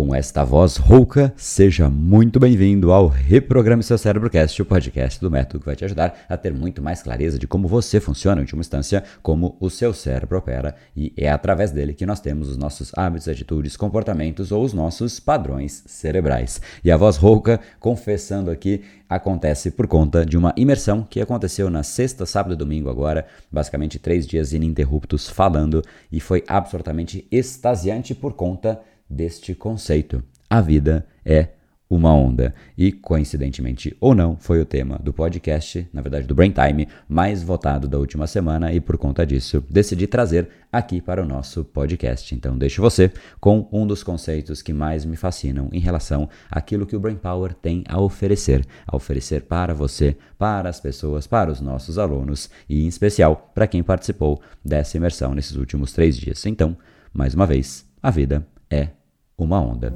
com esta voz rouca, seja muito bem-vindo ao Reprograme Seu Cérebrocast, o podcast do método que vai te ajudar a ter muito mais clareza de como você funciona, em última instância, como o seu cérebro opera, e é através dele que nós temos os nossos hábitos, atitudes, comportamentos ou os nossos padrões cerebrais. E a voz rouca, confessando aqui, acontece por conta de uma imersão que aconteceu na sexta, sábado e domingo agora, basicamente três dias ininterruptos falando, e foi absolutamente extasiante por conta deste conceito. A vida é uma onda. E, coincidentemente ou não, foi o tema do podcast, na verdade do Brain Time, mais votado da última semana e por conta disso decidi trazer aqui para o nosso podcast. Então, deixo você com um dos conceitos que mais me fascinam em relação àquilo que o Brain Power tem a oferecer, a oferecer para você, para as pessoas, para os nossos alunos e, em especial, para quem participou dessa imersão nesses últimos três dias. Então, mais uma vez, a vida é uma onda.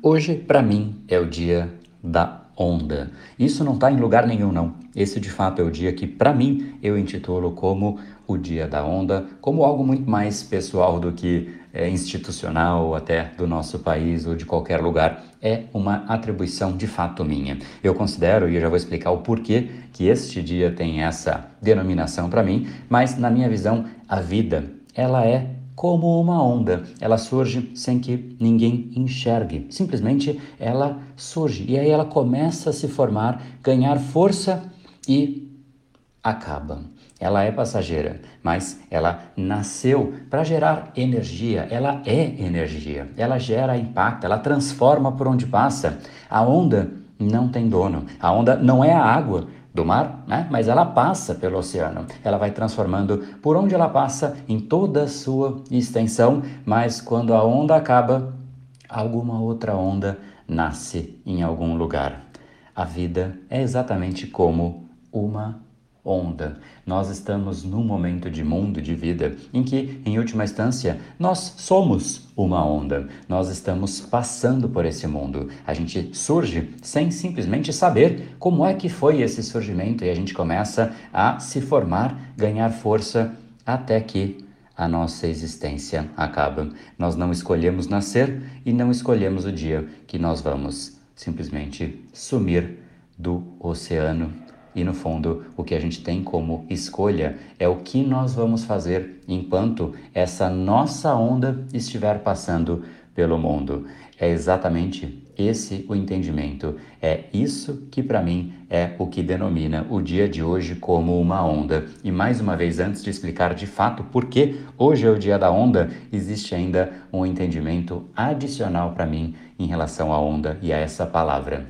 Hoje, para mim, é o dia da onda. Isso não está em lugar nenhum, não. Esse, de fato, é o dia que, para mim, eu intitulo como o dia da onda, como algo muito mais pessoal do que é, institucional, até do nosso país ou de qualquer lugar, é uma atribuição de fato minha. Eu considero, e eu já vou explicar o porquê que este dia tem essa denominação para mim, mas na minha visão, a vida, ela é como uma onda. Ela surge sem que ninguém enxergue. Simplesmente ela surge e aí ela começa a se formar, ganhar força e acaba. Ela é passageira, mas ela nasceu para gerar energia. Ela é energia. Ela gera impacto, ela transforma por onde passa. A onda não tem dono. A onda não é a água do mar, né? mas ela passa pelo oceano. Ela vai transformando por onde ela passa em toda a sua extensão, mas quando a onda acaba, alguma outra onda nasce em algum lugar. A vida é exatamente como uma onda. Nós estamos num momento de mundo, de vida, em que, em última instância, nós somos uma onda. Nós estamos passando por esse mundo. A gente surge sem simplesmente saber como é que foi esse surgimento e a gente começa a se formar, ganhar força até que a nossa existência acaba. Nós não escolhemos nascer e não escolhemos o dia que nós vamos simplesmente sumir do oceano e no fundo, o que a gente tem como escolha é o que nós vamos fazer enquanto essa nossa onda estiver passando pelo mundo. É exatamente esse o entendimento. É isso que para mim é o que denomina o dia de hoje como uma onda. E mais uma vez, antes de explicar de fato por que hoje é o dia da onda, existe ainda um entendimento adicional para mim em relação à onda e a essa palavra.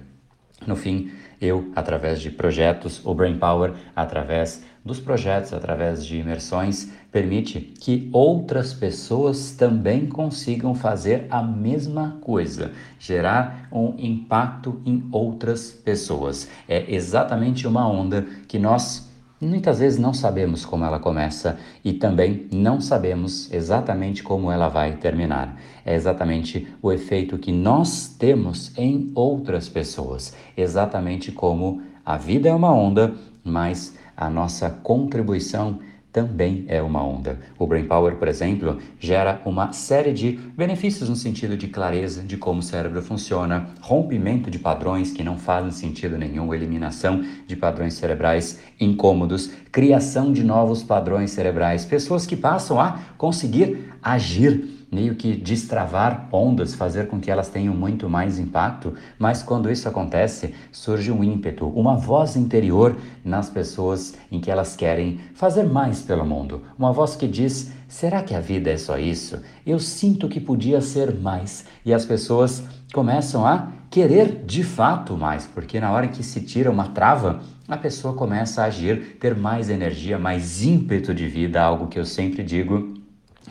No fim, eu, através de projetos, o Brain Power, através dos projetos, através de imersões, permite que outras pessoas também consigam fazer a mesma coisa, gerar um impacto em outras pessoas. É exatamente uma onda que nós Muitas vezes não sabemos como ela começa e também não sabemos exatamente como ela vai terminar. É exatamente o efeito que nós temos em outras pessoas. Exatamente como a vida é uma onda, mas a nossa contribuição também é uma onda. O Brain Power, por exemplo, gera uma série de benefícios no sentido de clareza de como o cérebro funciona, rompimento de padrões que não fazem sentido nenhum, eliminação de padrões cerebrais incômodos, criação de novos padrões cerebrais, pessoas que passam a conseguir agir meio que destravar ondas, fazer com que elas tenham muito mais impacto, mas quando isso acontece, surge um ímpeto, uma voz interior nas pessoas em que elas querem fazer mais pelo mundo. Uma voz que diz: será que a vida é só isso? Eu sinto que podia ser mais. E as pessoas começam a querer de fato mais, porque na hora que se tira uma trava, a pessoa começa a agir, ter mais energia, mais ímpeto de vida, algo que eu sempre digo.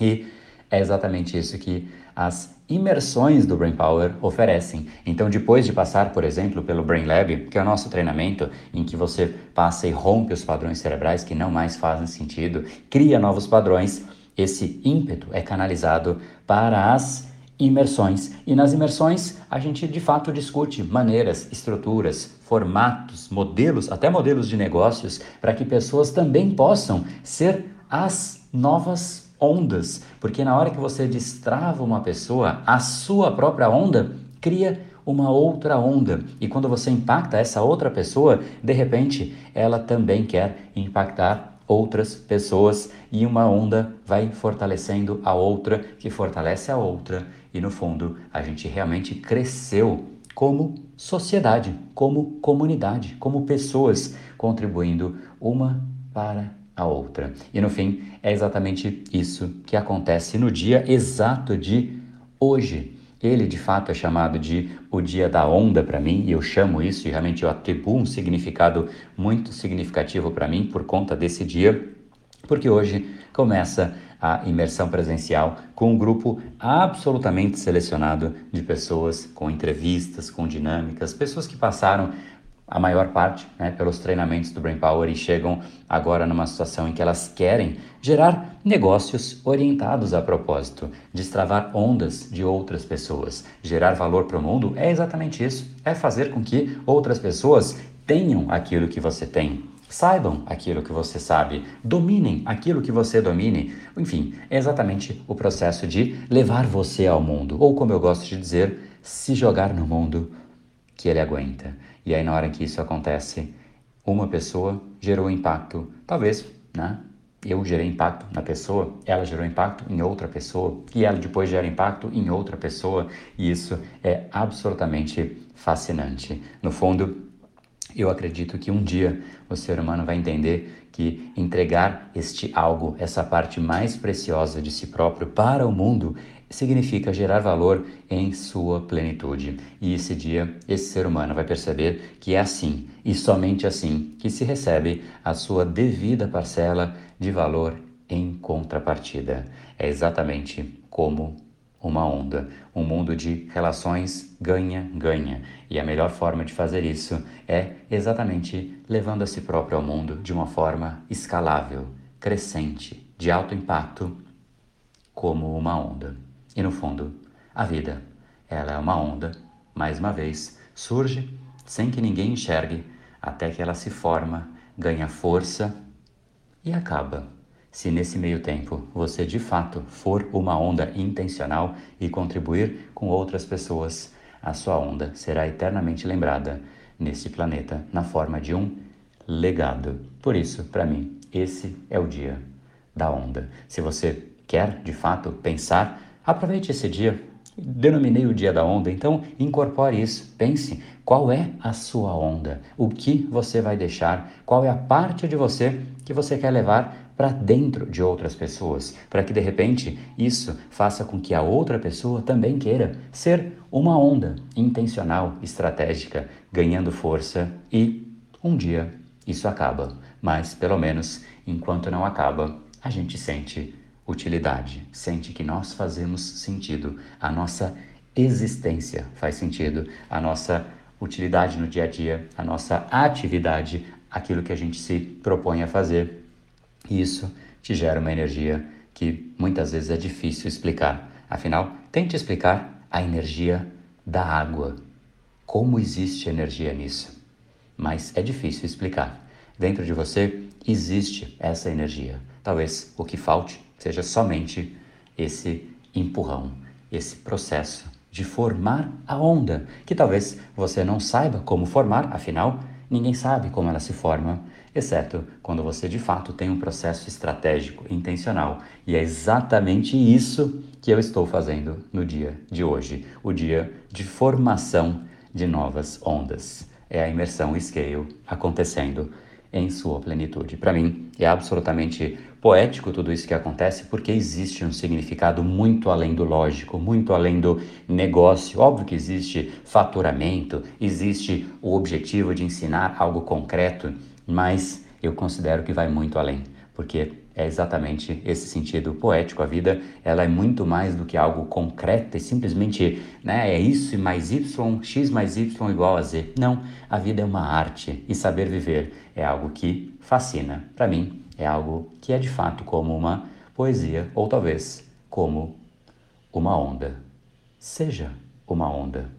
E é exatamente isso que as imersões do Brain Power oferecem. Então, depois de passar, por exemplo, pelo Brain Lab, que é o nosso treinamento em que você passa e rompe os padrões cerebrais que não mais fazem sentido, cria novos padrões, esse ímpeto é canalizado para as imersões. E nas imersões a gente de fato discute maneiras, estruturas, formatos, modelos, até modelos de negócios, para que pessoas também possam ser as novas ondas. Porque na hora que você destrava uma pessoa, a sua própria onda cria uma outra onda. E quando você impacta essa outra pessoa, de repente ela também quer impactar outras pessoas e uma onda vai fortalecendo a outra, que fortalece a outra, e no fundo a gente realmente cresceu como sociedade, como comunidade, como pessoas, contribuindo uma para a outra. E no fim, é exatamente isso que acontece no dia exato de hoje. Ele de fato é chamado de o dia da onda para mim, e eu chamo isso e realmente eu atribuo um significado muito significativo para mim por conta desse dia, porque hoje começa a imersão presencial com um grupo absolutamente selecionado de pessoas com entrevistas, com dinâmicas, pessoas que passaram a maior parte né, pelos treinamentos do Brain Power e chegam agora numa situação em que elas querem gerar negócios orientados a propósito, destravar ondas de outras pessoas. Gerar valor para o mundo é exatamente isso: é fazer com que outras pessoas tenham aquilo que você tem. Saibam aquilo que você sabe, dominem aquilo que você domine. Enfim, é exatamente o processo de levar você ao mundo, ou como eu gosto de dizer, se jogar no mundo que ele aguenta. E aí, na hora que isso acontece, uma pessoa gerou impacto, talvez, né? Eu gerei impacto na pessoa, ela gerou impacto em outra pessoa, e ela depois gera impacto em outra pessoa, e isso é absolutamente fascinante. No fundo, eu acredito que um dia o ser humano vai entender que entregar este algo, essa parte mais preciosa de si próprio para o mundo, significa gerar valor em sua plenitude. E esse dia, esse ser humano vai perceber que é assim e somente assim que se recebe a sua devida parcela de valor em contrapartida. É exatamente como uma onda, um mundo de relações ganha-ganha. E a melhor forma de fazer isso é exatamente levando a si próprio ao mundo de uma forma escalável, crescente, de alto impacto, como uma onda. E no fundo, a vida, ela é uma onda, mais uma vez, surge sem que ninguém enxergue, até que ela se forma, ganha força e acaba. Se nesse meio tempo você de fato for uma onda intencional e contribuir com outras pessoas, a sua onda será eternamente lembrada nesse planeta na forma de um legado. Por isso, para mim, esse é o dia da onda. Se você quer de fato pensar Aproveite esse dia. Denominei o dia da onda, então incorpore isso. Pense qual é a sua onda, o que você vai deixar, qual é a parte de você que você quer levar para dentro de outras pessoas, para que de repente isso faça com que a outra pessoa também queira ser uma onda intencional, estratégica, ganhando força e um dia isso acaba, mas pelo menos enquanto não acaba, a gente sente utilidade, sente que nós fazemos sentido, a nossa existência faz sentido, a nossa utilidade no dia a dia, a nossa atividade, aquilo que a gente se propõe a fazer. Isso te gera uma energia que muitas vezes é difícil explicar. Afinal, tente explicar a energia da água. Como existe energia nisso? Mas é difícil explicar. Dentro de você existe essa energia. Talvez o que falte seja somente esse empurrão, esse processo de formar a onda, que talvez você não saiba como formar, afinal, ninguém sabe como ela se forma, exceto quando você de fato tem um processo estratégico, intencional. E é exatamente isso que eu estou fazendo no dia de hoje, o dia de formação de novas ondas. É a imersão scale acontecendo em sua plenitude. Para mim, é absolutamente poético tudo isso que acontece porque existe um significado muito além do lógico, muito além do negócio. Óbvio que existe faturamento, existe o objetivo de ensinar algo concreto, mas eu considero que vai muito além, porque é exatamente esse sentido poético. A vida ela é muito mais do que algo concreto e simplesmente né, é isso e mais y, x mais y igual a z. Não, a vida é uma arte e saber viver é algo que fascina. Para mim, é algo que é de fato como uma poesia ou talvez como uma onda. Seja uma onda.